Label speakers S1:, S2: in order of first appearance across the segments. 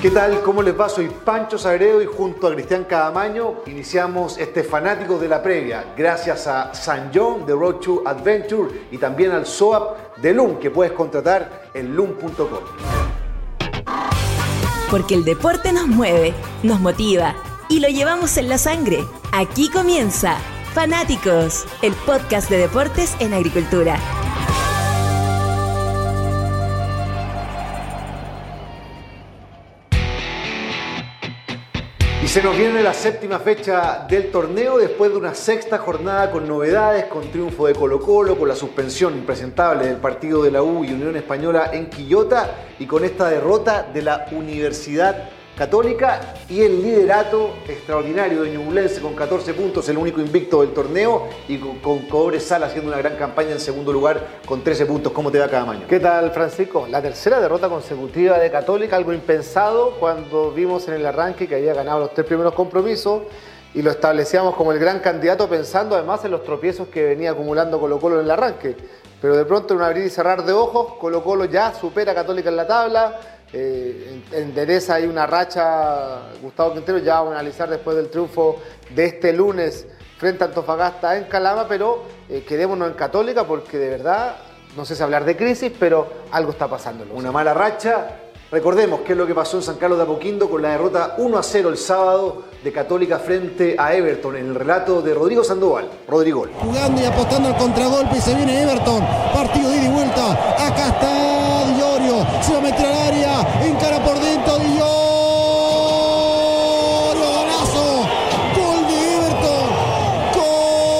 S1: ¿Qué tal? ¿Cómo les va? Soy Pancho Sagredo y junto a Cristian Cadamaño iniciamos este fanático de la previa gracias a San John de Road to Adventure y también al SOAP de LUM que puedes contratar en LUM.com.
S2: Porque el deporte nos mueve, nos motiva y lo llevamos en la sangre. Aquí comienza Fanáticos, el podcast de deportes en agricultura.
S1: Se nos viene la séptima fecha del torneo después de una sexta jornada con novedades, con triunfo de Colo Colo, con la suspensión impresentable del partido de la U y Unión Española en Quillota y con esta derrota de la Universidad Católica y el liderato extraordinario de Ñublense con 14 puntos, el único invicto del torneo y con, con Cobre haciendo una gran campaña en segundo lugar con 13 puntos. ¿Cómo te va cada año?
S3: ¿Qué tal, Francisco? La tercera derrota consecutiva de Católica, algo impensado cuando vimos en el arranque que había ganado los tres primeros compromisos y lo establecíamos como el gran candidato pensando además en los tropiezos que venía acumulando Colo Colo en el arranque. Pero de pronto en un abrir y cerrar de ojos, Colo Colo ya supera a Católica en la tabla, eh, endereza ahí una racha Gustavo Quintero, ya vamos a analizar después del triunfo de este lunes frente a Antofagasta en Calama, pero eh, quedémonos en Católica porque de verdad, no sé si hablar de crisis, pero algo está pasando.
S1: Una mala racha. Recordemos qué es lo que pasó en San Carlos de Apoquindo con la derrota 1 a 0 el sábado de Católica frente a Everton en el relato de Rodrigo Sandoval. Rodrigo.
S4: Jugando y apostando al contragolpe y se viene Everton. Partido de ida y vuelta. Acá está Diorio. Se va a meter al área. Encara por dentro Diorio. Golazo. Gol de Everton. Gol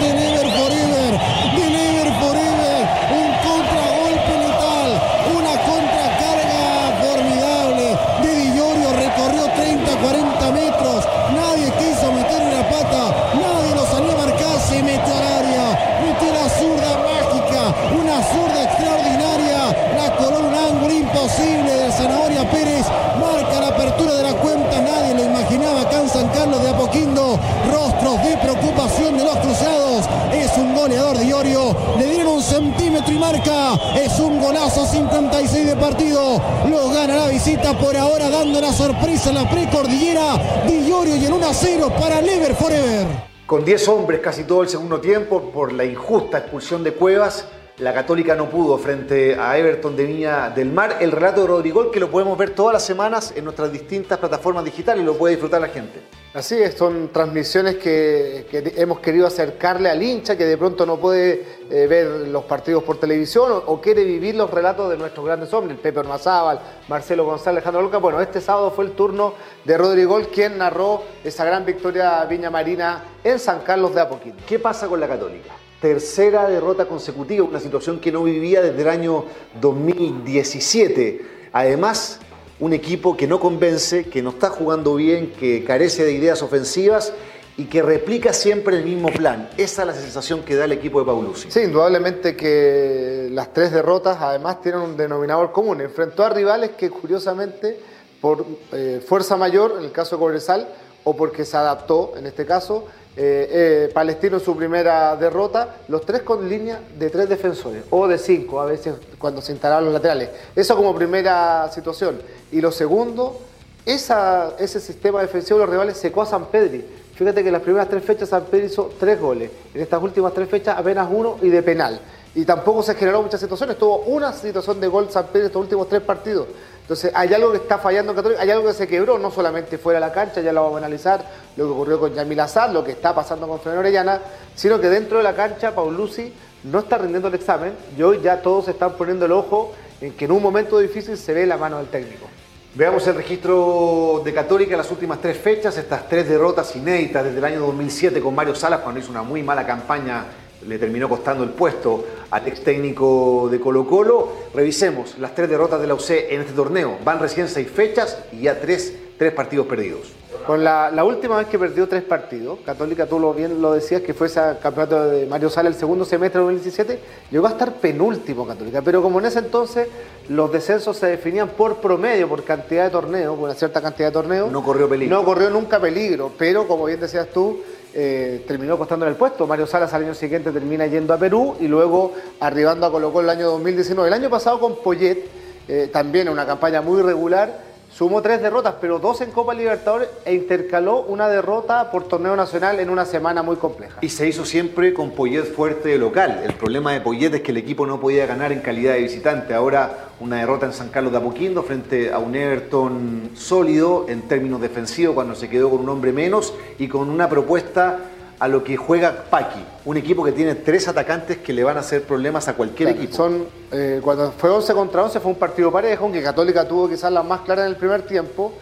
S4: de Never Forever. De Never Forever. Un contragolpe letal. Una contracarga formidable. De Di Llorio recorrió 30, 40 metros. Nadie quiso meterle la pata. Nadie lo salió a marcar. Se metió al área. Metió la zurda mágica. Una zurda extraordinaria. La coló en un ángulo imposible de Zanahoria Pérez. Marca la apertura de la cuenta. Nadie lo imaginaba acá en San Carlos de Apoquindo. Rostros de preocupación de los cruzados. Es un goleador de Iorio. Le dieron un centímetro y marca. Es un golazo 56 de partido. Lo gana la visita por ahora dando la sorpresa en la precordillera. Di Iorio y el 1 a 0 para Lever Forever.
S1: Con 10 hombres casi todo el segundo tiempo por la injusta expulsión de Cuevas, la Católica no pudo frente a Everton de Viña del Mar. El relato de Rodrigo que lo podemos ver todas las semanas en nuestras distintas plataformas digitales lo puede disfrutar la gente.
S3: Así es, son transmisiones que, hemos querido acercarle al hincha que de pronto no puede eh, ver los partidos por televisión o, o, quiere vivir los relatos de nuestros grandes hombres, el Pepe Ormazábal, Marcelo González, Alejandro Luca. Bueno, este sábado fue el turno de Rodrigo, quien narró esa gran victoria Viña Marina en San Carlos de Apoquindo.
S1: ¿Qué pasa con la Católica? Tercera derrota consecutiva, una situación que no vivía desde el año 2017. Además, un equipo que no convence, que no está jugando bien, que carece de ideas ofensivas y que replica siempre el mismo plan. Esa es la sensación que da el equipo de Paulucci.
S3: Sí, indudablemente que las tres derrotas además tienen un denominador común. Enfrentó a rivales que curiosamente por eh, fuerza mayor, en el caso de Cobresal, o porque se adaptó, en este caso, eh, eh, Palestino en su primera derrota, los tres con línea de tres defensores, o de cinco, a veces cuando se instalaron los laterales. Eso como primera situación. Y lo segundo, ese sistema defensivo de los rivales secó a San Pedri. Fíjate que en las primeras tres fechas San Pedro hizo tres goles. En estas últimas tres fechas apenas uno y de penal. Y tampoco se generó muchas situaciones. Tuvo una situación de gol San Pedro en estos últimos tres partidos. Entonces hay algo que está fallando Católica, hay algo que se quebró, no solamente fuera de la cancha, ya lo vamos a analizar, lo que ocurrió con Yamil Azar, lo que está pasando con Fernando Orellana, sino que dentro de la cancha Paulucci no está rindiendo el examen y hoy ya todos están poniendo el ojo en que en un momento difícil se ve la mano del técnico.
S1: Veamos el registro de Católica en las últimas tres fechas, estas tres derrotas inéditas desde el año 2007 con Mario Salas cuando hizo una muy mala campaña, le terminó costando el puesto al ex técnico de Colo Colo. Revisemos las tres derrotas de la UC en este torneo. Van recién seis fechas y ya tres tres partidos perdidos.
S3: Con la, la última vez que perdió tres partidos, Católica, tú lo bien lo decías, que fue ese campeonato de Mario Sala el segundo semestre de 2017, llegó a estar penúltimo Católica, pero como en ese entonces los descensos se definían por promedio, por cantidad de torneos, por una cierta cantidad de torneos,
S1: No corrió peligro.
S3: No corrió nunca peligro, pero como bien decías tú, eh, terminó costándole el puesto. Mario Salas al año siguiente termina yendo a Perú y luego arribando a Colo Colo el año 2019. El año pasado con Poyet, eh, también una campaña muy regular, sumó tres derrotas, pero dos en Copa Libertadores e intercaló una derrota por torneo nacional en una semana muy compleja.
S1: Y se hizo siempre con Poyet fuerte de local. El problema de Poyet es que el equipo no podía ganar en calidad de visitante. Ahora una derrota en San Carlos de Apoquindo frente a un Everton sólido en términos defensivos cuando se quedó con un hombre menos y con una propuesta a lo que juega Paqui, un equipo que tiene tres atacantes que le van a hacer problemas a cualquier
S3: Claro,
S1: equipo.
S3: Son, eh, cuando fue 11 contra 11 fue un partido parejo, aunque Católica tuvo quizás la más clara en el primer tiempo,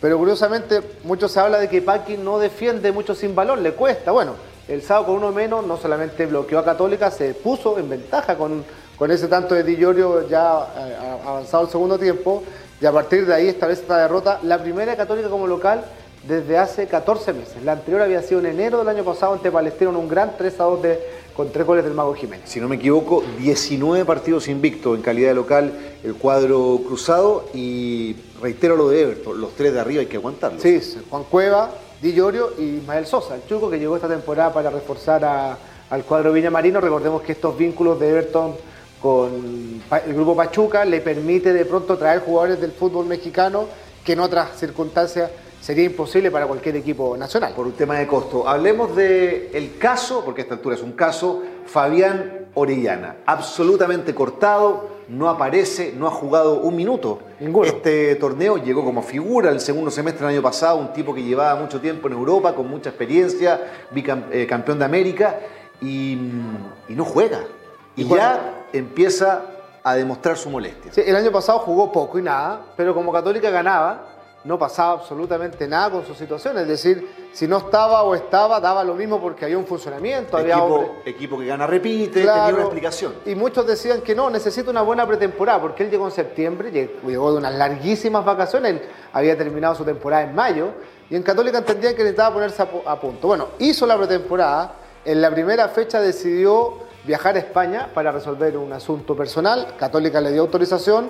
S3: pero curiosamente mucho se habla de que Paqui no defiende mucho sin balón, le cuesta. Bueno, el sábado con uno menos no solamente bloqueó a Católica, se puso en ventaja con, con ese tanto de Di Llorio ya eh, avanzado el segundo tiempo, y a partir de ahí establece esta derrota, la primera de Católica como local desde hace 14 meses. La anterior había sido en enero del año pasado ante Palestino en un gran 3 a 2 de, con tres goles del Mago Jiménez.
S1: Si no me equivoco, 19 partidos invictos en calidad de local el cuadro cruzado y reitero lo de Everton, los tres de arriba hay que aguantarlos.
S3: Sí, Juan Cueva, Di Llorio y Ismael Sosa, el chuco que llegó esta temporada para reforzar a- al cuadro Villamarino. Recordemos que estos vínculos de Everton con el grupo Pachuca le permite de pronto traer jugadores del fútbol mexicano que en otras circunstancias sería imposible para cualquier equipo nacional.
S1: por un tema de costo. Hablemos del el caso, porque a esta altura es un caso, Fabián Orellana. Absolutamente cortado, no aparece, no ha jugado un minuto.
S3: Ninguno.
S1: Este torneo llegó como figura el segundo semestre del año pasado, un tipo que llevaba mucho tiempo en Europa, con mucha experiencia, bicampeón de América, y, y no juega. Y, ya empieza a demostrar su molestia.
S3: Sí, el año pasado jugó poco y nada, pero como Católica ganaba, no pasaba absolutamente nada con su situación. Es decir, si no estaba o estaba, daba lo mismo porque había un funcionamiento, había hombres-
S1: Equipo, equipo que gana repite,
S3: Claro,
S1: tenía una explicación.
S3: Y muchos decían que no, necesita una buena pretemporada, porque él llegó en septiembre, lleg- llegó de unas larguísimas vacaciones, él había terminado su temporada en mayo, y en Católica entendían que necesitaba ponerse a, a punto. Bueno, hizo la pretemporada, en la primera fecha decidió viajar a España para resolver un asunto personal, Católica le dio autorización,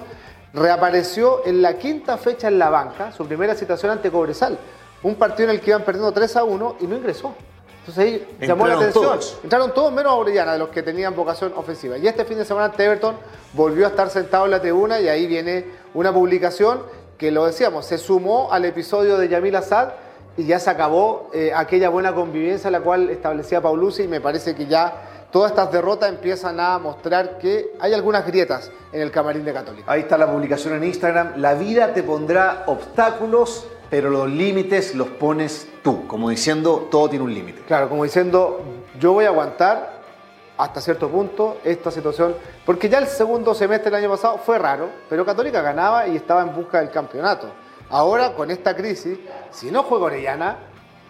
S3: reapareció en la quinta fecha en la banca, su primera situación ante Cobresal, un partido en el que iban perdiendo 3 a 1 y no ingresó. Entonces ahí llamó la atención.
S1: todos.
S3: Entraron todos menos a Orellana, de los que tenían vocación ofensiva. Y este fin de semana ante Everton volvió a estar sentado en la tribuna y ahí viene una publicación que lo decíamos, se sumó al episodio de Yamil Assad y ya se acabó eh, aquella buena convivencia la cual establecía Paulucci y me parece que ya todas estas derrotas empiezan a mostrar que hay algunas grietas en el camarín de Católica.
S1: Ahí está la publicación en Instagram. La vida te pondrá obstáculos, pero los límites los pones tú. Como diciendo, todo tiene un límite.
S3: Claro, como diciendo, yo voy a aguantar hasta cierto punto esta situación, porque ya el segundo semestre del año pasado fue raro, pero Católica ganaba y estaba en busca del campeonato. Ahora, con esta crisis, si no juega Orellana,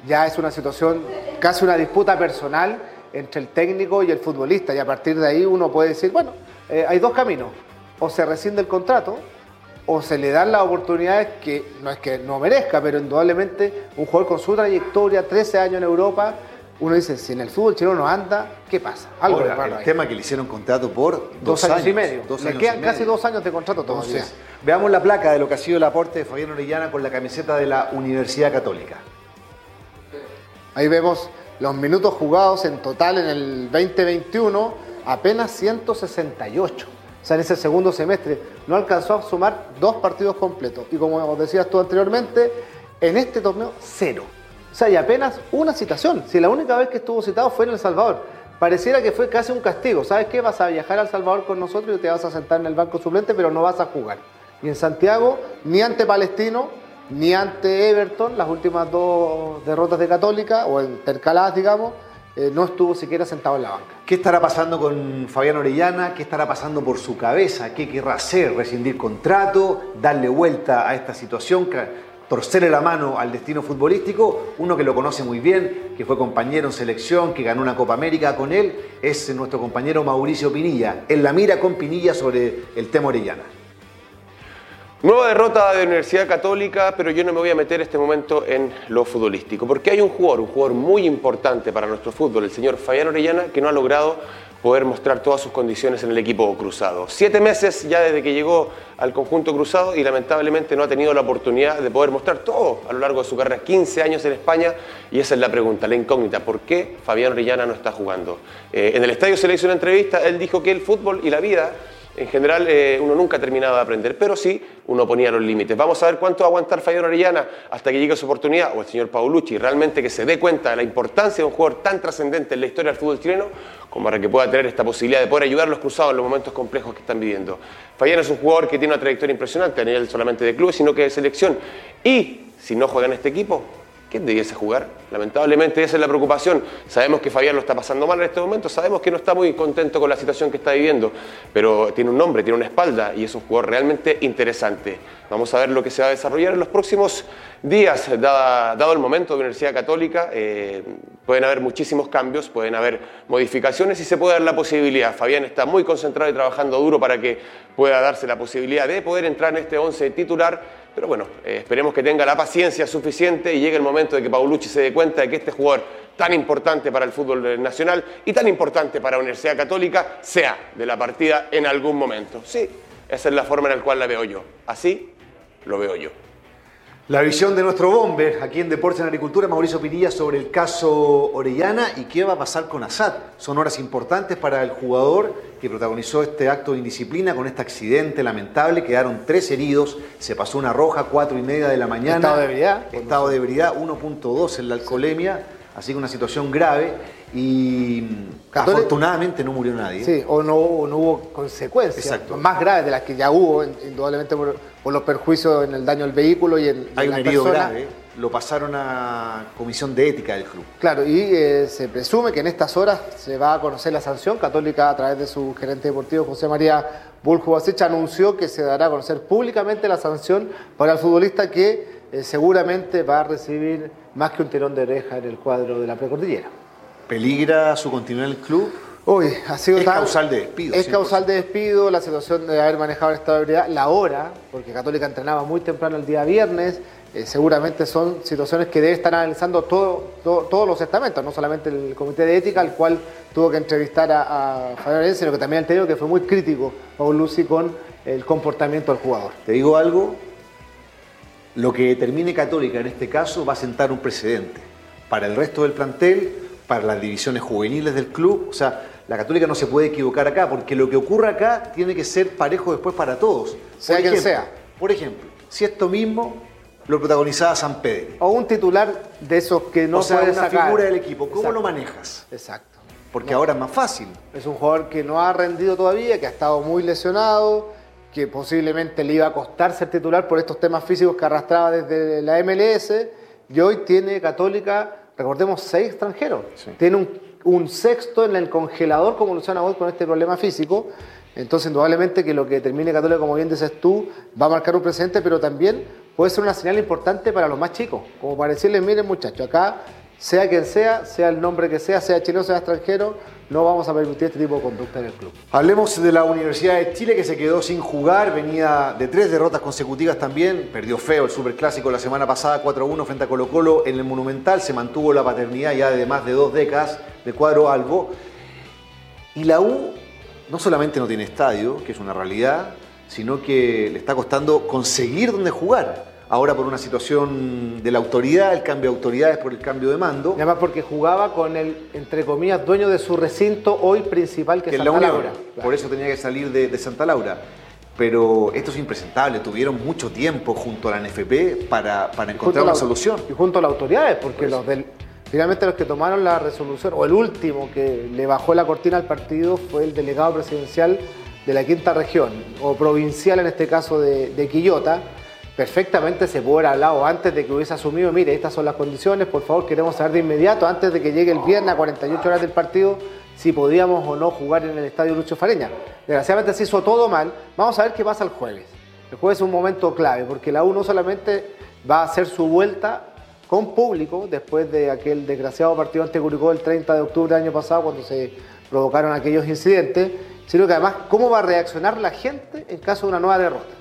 S3: ya es una situación, casi una disputa personal entre el técnico y el futbolista, y a partir de ahí uno puede decir, bueno, eh, hay dos caminos, o se rescinde el contrato, o se le dan las oportunidades que no es que no merezca, pero indudablemente un jugador con su trayectoria, 13 años en Europa, uno dice, si en el fútbol chileno no anda, ¿qué pasa? Algo
S1: Ahora, el
S3: ahí.
S1: tema que le hicieron contrato por
S3: Dos, años, y medio.
S1: Dos
S3: Le
S1: años
S3: quedan casi
S1: medio.
S3: dos años de contrato todavía.
S1: Entonces, veamos la placa de lo que ha sido el aporte de Fabián Orellana con la camiseta de la Universidad Católica.
S3: Ahí vemos los minutos jugados en total en el 2021, apenas 168. O sea, en ese segundo semestre no alcanzó a sumar dos partidos completos. Y como decías tú anteriormente, en este torneo, cero. O sea, y apenas una citación. Si la única vez que estuvo citado fue en El Salvador. Pareciera que fue casi un castigo. ¿Sabes qué? Vas a viajar a El Salvador con nosotros y te vas a sentar en el banco suplente, pero no vas a jugar. Y en Santiago, ni ante Palestino, ni ante Everton, las últimas dos derrotas de Católica, o intercaladas, digamos, eh, no estuvo siquiera sentado en la banca.
S1: ¿Qué estará pasando con Fabián Orellana? ¿Qué estará pasando por su cabeza? ¿Qué querrá hacer? ¿Rescindir contrato? ¿Darle vuelta a esta situación? ¿Torcerle la mano al destino futbolístico? Uno que lo conoce muy bien, que fue compañero en selección, que ganó una Copa América con él, es nuestro compañero Mauricio Pinilla. En la mira con Pinilla sobre el tema Orellana.
S5: Nueva derrota de Universidad Católica, pero yo no me voy a meter este momento en lo futbolístico, porque hay un jugador, un jugador muy importante para nuestro fútbol, el señor Fabián Orellana, que no ha logrado poder mostrar todas sus condiciones en el equipo cruzado. Siete meses ya desde que llegó al conjunto cruzado y lamentablemente no ha tenido la oportunidad de poder mostrar todo a lo largo de su carrera, 15 años en España, y esa es la pregunta, la incógnita, ¿por qué Fabián Orellana no está jugando? Eh, en el estadio se le hizo una entrevista, él dijo que el fútbol y la vida en general eh, uno nunca terminaba de aprender, pero sí uno ponía los límites. Vamos a ver cuánto va a aguantar Fabián Orellana hasta que llegue su oportunidad, o el señor Paulucci, realmente que se dé cuenta de la importancia de un jugador tan trascendente en la historia del fútbol chileno, como para que pueda tener esta posibilidad de poder ayudar a los cruzados en los momentos complejos que están viviendo. Fabián es un jugador que tiene una trayectoria impresionante a nivel solamente de club, sino que de selección. Y si no juega en este equipo, ¿Quién debiese jugar? Lamentablemente esa es la preocupación. Sabemos que Fabián lo está pasando mal en este momento, sabemos que no está muy contento con la situación que está viviendo, pero tiene un nombre, tiene una espalda y es un jugador realmente interesante. Vamos a ver lo que se va a desarrollar en los próximos días, dado el momento de Universidad Católica. Eh, pueden haber muchísimos cambios, pueden haber modificaciones y se puede dar la posibilidad. Fabián está muy concentrado y trabajando duro para que pueda darse la posibilidad de poder entrar en este 11 titular pero bueno, eh, esperemos que tenga la paciencia suficiente y llegue el momento de que Paulucci se dé cuenta de que este jugador tan importante para el fútbol nacional y tan importante para la Universidad Católica sea de la partida en algún momento. Sí, esa es la forma en la cual la veo yo. Así lo veo yo.
S1: La visión de nuestro bomber aquí en Deportes en Agricultura, Mauricio Pinilla, sobre el caso Orellana y qué va a pasar con Assad. Son horas importantes para el jugador que protagonizó este acto de indisciplina con este accidente lamentable. Quedaron tres heridos, se pasó una roja, cuatro y media de la mañana.
S3: Estado de ebriedad.
S1: Estado de ebriedad, 1.2 en la alcoholemia, así que una situación grave y afortunadamente no murió nadie.
S3: Sí, o no, hubo consecuencias más graves de las que ya hubo, indudablemente por, los perjuicios en el daño al vehículo y en,
S1: Hay un herido grave, lo pasaron a comisión de ética del club.
S3: Claro, y eh, se presume que en estas horas se va a conocer la sanción. Católica, a través de su gerente deportivo, José María Buljo anunció que se dará a conocer públicamente la sanción para el futbolista que eh, seguramente va a recibir más que un tirón de oreja en el cuadro de la precordillera.
S1: ¿Peligra su continuidad en el club?
S3: Uy, ha sido
S1: es causal de despido.
S3: Es causal de despido, la situación de haber manejado el estado de ebriedad, la hora, porque Católica entrenaba muy temprano el día viernes, eh, seguramente son situaciones que debe estar analizando todo, todos los estamentos, no solamente el comité de ética, al cual tuvo que entrevistar a, a Fabián sino que también el técnico que fue muy crítico, Paul Lucy, con el comportamiento del jugador.
S1: Te digo algo, lo que termine Católica en este caso va a sentar un precedente para el resto del plantel para las divisiones juveniles del club. O sea, la Católica no se puede equivocar acá, porque lo que ocurra acá tiene que ser parejo después para todos.
S3: Sea quien sea.
S1: Por ejemplo, si esto mismo lo protagonizaba San Pedro.
S3: O un titular de esos que no
S1: o sea, una figura del equipo. ¿Cómo lo manejas?
S3: Exacto.
S1: Porque ahora es más fácil.
S3: Es un jugador que no ha rendido todavía, que ha estado muy lesionado, que posiblemente le iba a costar ser titular por estos temas físicos que arrastraba desde la MLS, y hoy tiene Católica recordemos, seis extranjeros. Tiene un, sexto en el congelador como Luciano Boyd con este problema físico. Entonces, indudablemente que lo que termine Católica, como bien dices tú, va a marcar un presente, pero también puede ser una señal importante para los más chicos, como para decirles, miren muchachos, acá sea quien sea, sea el nombre que sea, sea chileno, sea extranjero, no vamos a permitir este tipo de conducta en el club.
S1: Hablemos de la Universidad de Chile que se quedó sin jugar, venía de tres derrotas consecutivas también, perdió feo el Superclásico la semana pasada 4-1 frente a Colo Colo en el Monumental, se mantuvo la paternidad ya de más de dos décadas de cuadro algo. Y la U no solamente no tiene estadio, que es una realidad, sino que le está costando conseguir dónde jugar ahora por una situación de la autoridad, el cambio de autoridades por el cambio de mando.
S3: Y además porque jugaba con el, entre comillas, dueño de su recinto hoy principal, que, es Santa Laura.
S1: Por eso tenía que salir de, Santa Laura. Pero esto es impresentable, tuvieron mucho tiempo junto a la NFP para, encontrar una solución.
S3: Y junto a las autoridades, porque los del, finalmente los que tomaron la resolución, o el último que le bajó la cortina al partido fue el delegado presidencial de la quinta región, o provincial en este caso de, de Quillota, perfectamente se pudo haber hablado antes de que hubiese asumido, mire, estas son las condiciones, por favor, queremos saber de inmediato, antes de que llegue el viernes a 48 horas del partido, si podíamos o no jugar en el estadio Lucho Fareña. Desgraciadamente se hizo todo mal. Vamos a ver qué pasa el jueves. El jueves es un momento clave, porque la U no solamente va a hacer su vuelta con público después de aquel desgraciado partido ante Curicó el 30 de octubre del año pasado, cuando se provocaron aquellos incidentes, sino que además cómo va a reaccionar la gente en caso de una nueva derrota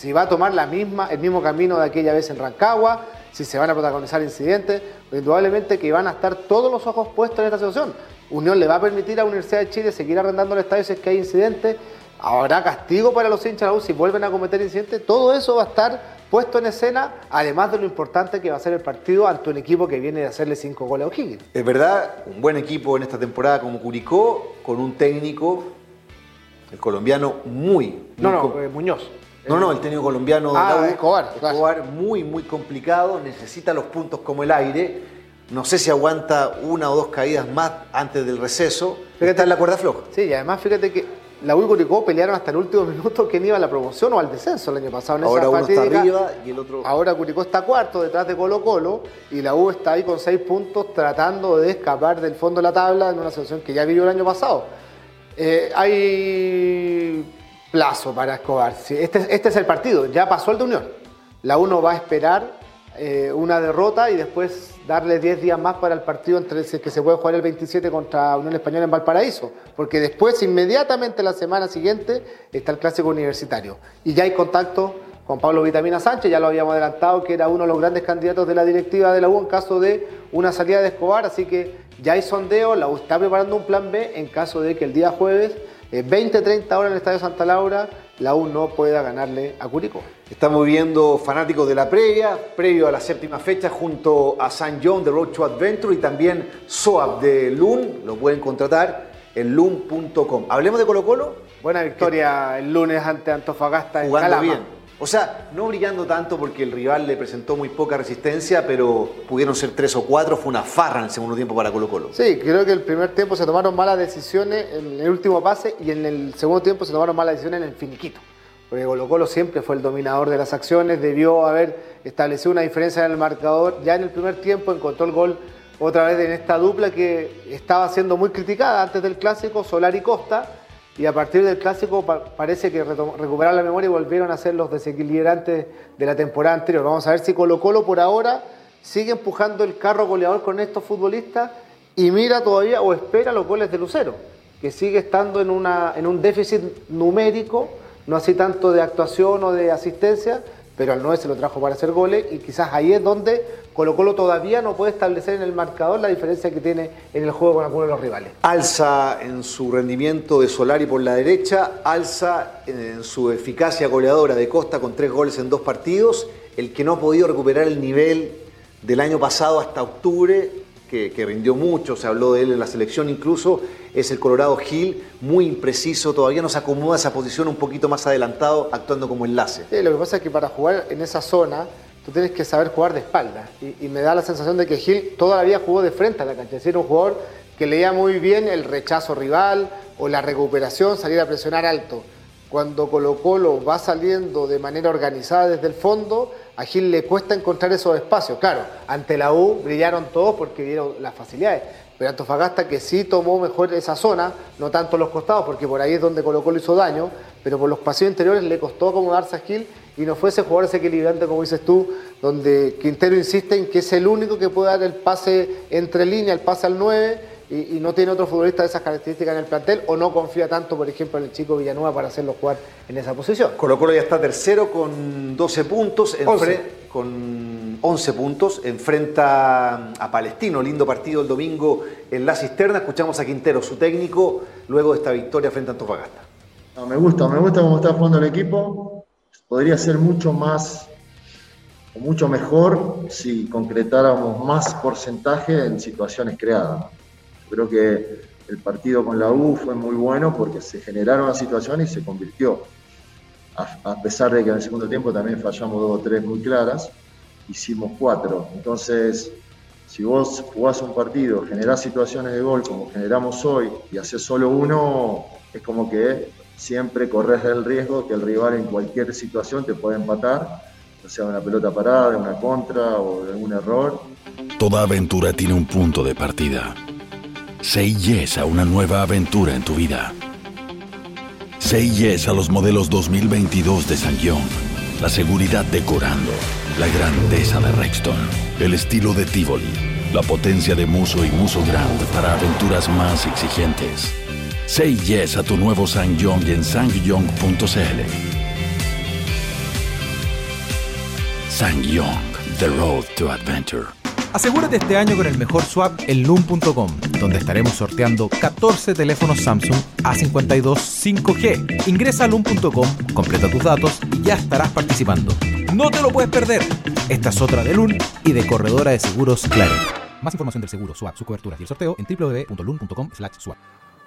S3: si va a tomar la misma, el mismo camino de aquella vez en Rancagua, si se van a protagonizar incidentes, indudablemente que van a estar todos los ojos puestos en esta situación. Unión le va a permitir a la Universidad de Chile seguir arrendando el estadio si es que hay incidentes, habrá castigo para los hinchas de la U si vuelven a cometer incidentes, todo eso va a estar puesto en escena, además de lo importante que va a ser el partido ante un equipo que viene de hacerle cinco goles a O'Higgins.
S1: Es verdad, un buen equipo en esta temporada como Curicó, con un técnico, el colombiano, muy...
S3: No,
S1: muy
S3: no, eh, Muñoz.
S1: No, no, el técnico colombiano de
S3: Ah,
S1: la U,
S3: Escobar.
S1: Escobar, muy, muy complicado, necesita los puntos como el aire. No sé si aguanta una o dos caídas más antes del receso.
S3: Fíjate-
S1: Está en la cuerda floja.
S3: Sí, y además fíjate que la U y Curicó pelearon hasta el último minuto quién iba a la promoción o al descenso el año pasado. En
S1: Ahora
S3: esa
S1: uno está
S3: fatídica-
S1: arriba y el otro.
S3: Ahora Curicó está cuarto detrás de Colo Colo y la U está ahí con seis puntos tratando de escapar del fondo de la tabla en una situación que ya vivió el año pasado. Eh, hay plazo para Escobar. Este, este es el partido, ya pasó el de Unión. La U no va a esperar eh, una derrota y después darle 10 días más para el partido entre el que se puede jugar el 27 contra Unión Española en Valparaíso. Porque después, inmediatamente la semana siguiente, está el clásico universitario. Y ya hay contacto con Pablo Vitamina Sánchez, ya lo habíamos adelantado, que era uno de los grandes candidatos de la directiva de la U en caso de una salida de Escobar, así que ya hay sondeo, la U está preparando un plan B en caso de que el día jueves, eh, 20-30 horas en el Estadio Santa Laura, la U no pueda ganarle a Curicó.
S1: Estamos viendo fanáticos de la previa, previo a la séptima fecha, junto a San John de Road to Adventure y también SOAP de Loon. Lo pueden contratar en loon.com. Hablemos de Colo Colo,
S3: Buena victoria el lunes ante Antofagasta en
S1: jugando
S3: Calama.
S1: bien. O sea, no brillando tanto porque el rival le presentó muy poca resistencia, pero pudieron ser tres o cuatro. Fue una farra en el segundo tiempo para Colo Colo.
S3: Sí, creo que el primer tiempo se tomaron malas decisiones en el último pase y en el segundo tiempo se tomaron malas decisiones en el finiquito. Porque Colo Colo siempre fue el dominador de las acciones, debió haber establecido una diferencia en el marcador. Ya en el primer tiempo encontró el gol otra vez en esta dupla que estaba siendo muy criticada antes del clásico, Solar y Costa. Y a partir del clásico pa- parece que recuperaron la memoria y volvieron a ser los desequilibrantes de la temporada anterior. Vamos a ver si Colo Colo por ahora sigue empujando el carro goleador con estos futbolistas y mira todavía o espera los goles de Lucero, que sigue estando en, en un déficit numérico, no así tanto de actuación o de asistencia, pero al 9 se lo trajo para hacer goles y quizás ahí es donde Colo Colo todavía no puede establecer en el marcador la diferencia que tiene en el juego con algunos de los rivales.
S1: Alza en su rendimiento de Solari por la derecha, alza en su eficacia goleadora de Costa con tres goles en dos partidos. El que no ha podido recuperar el nivel del año pasado hasta octubre, que, que rindió mucho, se habló de él en la selección incluso, es el Colorado Gil, muy impreciso, todavía nos acomoda esa posición un poquito más adelantado, actuando como enlace.
S3: Sí, lo que pasa es que para jugar en esa zona, tú tienes que saber jugar de espalda. Y, me da la sensación de que Gil todavía jugó de frente a la cancha. Es un jugador que leía muy bien el rechazo rival o la recuperación, salir a presionar alto. Cuando Colo Colo va saliendo de manera organizada desde el fondo, a Gil le cuesta encontrar esos espacios. Claro, ante la U brillaron todos porque dieron las facilidades. Pero Antofagasta que sí tomó mejor esa zona, no tanto los costados, porque por ahí es donde Colo Colo hizo daño, pero por los pasillos interiores le costó acomodarse a Gil y no fue ese jugador desequilibrante, como dices tú, donde Quintero insiste en que es el único que puede dar el pase entre línea, el pase al 9, y, y no tiene otro futbolista de esas características en el plantel, o no confía tanto, por ejemplo, en el chico Villanueva para hacerlo jugar en esa posición.
S1: Colo Colo ya está tercero con 12 puntos, enfre-
S3: 11.
S1: con 11 puntos, enfrenta a Palestino, lindo partido el domingo en la cisterna, escuchamos a Quintero, su técnico, luego de esta victoria frente a Antofagasta.
S6: No, me gusta, me gusta cómo está jugando el equipo. Podría ser mucho más o mucho mejor si concretáramos más porcentaje en situaciones creadas. Creo que el partido con la U fue muy bueno porque se generaron las situaciones y se convirtió. A, pesar de que en el segundo tiempo también fallamos dos o tres muy claras, hicimos cuatro. Entonces, si vos jugás un partido, generás situaciones de gol como generamos hoy y haces solo uno, es como que siempre corres el riesgo que el rival en cualquier situación te puede empatar, o sea, una pelota parada, una contra o algún error.
S7: Toda aventura tiene un punto de partida. Say yes a una nueva aventura en tu vida. Say yes a los modelos 2022 de Sangyong. La seguridad decorando. La grandeza de Rexton. El estilo de Tivoli. La potencia de Muso y Muso Grand para aventuras más exigentes. Say yes a tu nuevo Sangyong en sangyong.cl. Sangyong, The Road to Adventure.
S8: Asegúrate este año con el mejor swap en loom.com, donde estaremos sorteando 14 teléfonos Samsung A52 5G. Ingresa a loom.com, completa tus datos y ya estarás participando. No te lo puedes perder. Esta es otra de Loom y de Corredora de Seguros Claro. Más información del seguro, swap, su cobertura y el sorteo en www.loom.com/swap.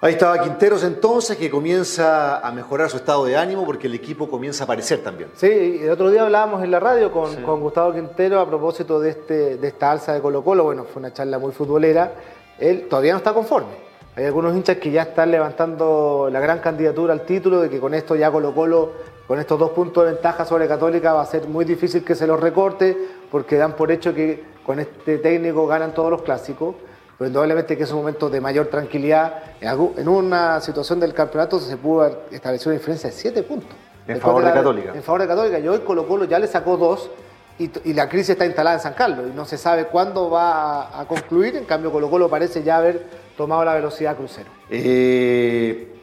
S1: Ahí estaba Quinteros entonces, que comienza a mejorar su estado de ánimo porque el equipo comienza a aparecer también.
S3: Sí, el otro día hablábamos en la radio con, con Gustavo Quintero a propósito de, este, de esta alza de Colo Colo. Bueno, fue una charla muy futbolera. Él todavía no está conforme. Hay algunos hinchas que ya están levantando la gran candidatura al título, de que con esto ya Colo Colo, con estos dos puntos de ventaja sobre Católica, va a ser muy difícil que se los recorte, porque dan por hecho que con este técnico ganan todos los clásicos pero indudablemente que es un momento de mayor tranquilidad. En una situación del campeonato se pudo establecer una diferencia de 7 puntos.
S1: En favor de, Católica.
S3: En favor de Católica. Y hoy Colo Colo ya le sacó dos y, la crisis está instalada en San Carlos y no se sabe cuándo va a, concluir. En cambio, Colo Colo parece ya haber tomado la velocidad crucero.
S1: Eh,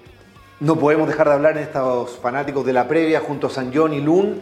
S1: no podemos dejar de hablar en estos fanáticos de la previa junto a San John y Lun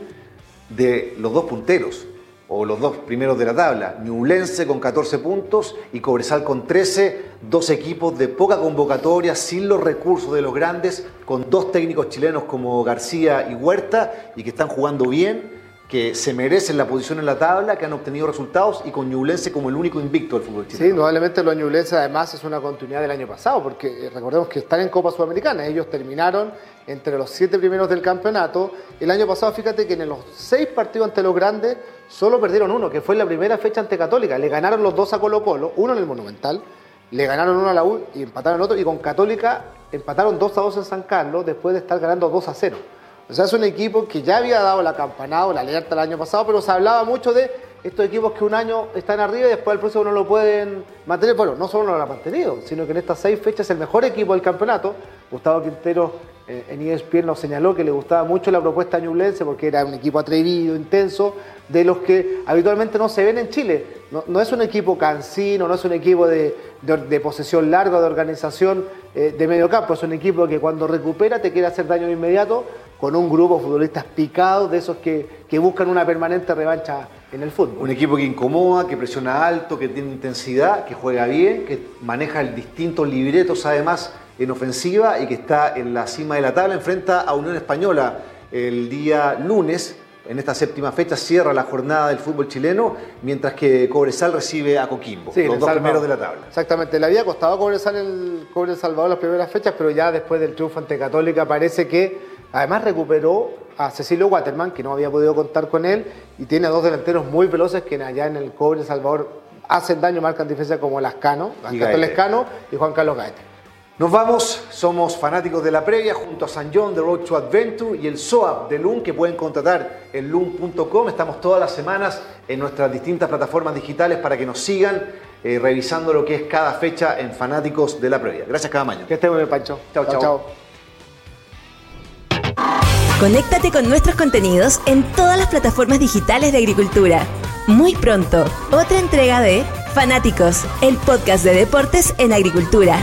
S1: de los dos punteros o los dos primeros de la tabla, Ñublense con 14 puntos y Cobresal con 13, dos equipos de poca convocatoria, sin los recursos de los grandes, con dos técnicos chilenos como García y Huerta y que están jugando bien, que se merecen la posición en la tabla, que han obtenido resultados y con Ñublense como el único invicto del fútbol chileno.
S3: Sí, indudablemente los Ñublense además es una continuidad del año pasado, porque eh, recordemos que están en Copa Sudamericana, ellos terminaron entre los siete primeros del campeonato. El año pasado, fíjate que en los seis partidos ante los grandes solo perdieron uno, que fue la primera fecha ante Católica. Le ganaron los dos a Colo Colo, uno en el Monumental, le ganaron uno a la U y empataron el otro, y con Católica empataron 2 a 2 en San Carlos después de estar ganando 2 a 0. O sea, es un equipo que ya había dado la campanada o la alerta el año pasado, pero se hablaba mucho de estos equipos que un año están arriba y después el próximo no lo pueden mantener. Bueno, no solo no lo han mantenido, sino que en estas seis fechas es el mejor equipo del campeonato. Gustavo Quintero eh, en ESPN nos señaló que le gustaba mucho la propuesta ñublense porque era un equipo atrevido, intenso, de los que habitualmente no se ven en Chile. No, es un equipo cansino, no es un equipo de, posesión larga, de organización eh, de medio campo, es un equipo que cuando recupera te quiere hacer daño de inmediato con un grupo de futbolistas picados, de esos que, que buscan una permanente revancha en el fútbol.
S1: Un equipo que incomoda, que presiona alto, que tiene intensidad, que juega bien, que maneja distintos libretos además en ofensiva y que está en la cima de la tabla, enfrenta a Unión Española el día lunes. En esta séptima fecha cierra la jornada del fútbol chileno, mientras que Cobresal recibe a Coquimbo, los dos primeros de la tabla.
S3: Exactamente, le había costado a Cobresal el Cobre Salvador las primeras fechas, pero ya después del triunfo ante Católica parece que además recuperó a Cecilio Waterman, que no había podido contar con él, y tiene dos delanteros muy veloces que allá en el Cobre Salvador hacen daño, marcan diferencia como Lascano, Lescano y Juan Carlos Gaete.
S1: Nos vamos, somos fanáticos de la previa junto a San John de Road to Adventure y el SOAP de Loom que pueden contratar en loom.com. Estamos todas las semanas en nuestras distintas plataformas digitales para que nos sigan eh, revisando lo que es cada fecha en fanáticos de la previa. Gracias cada mañana.
S3: Que estén muy bien, Pancho.
S1: Chao, chao.
S2: Conéctate con nuestros contenidos en todas las plataformas digitales de agricultura. Muy pronto, otra entrega de Fanáticos, el podcast de deportes en agricultura.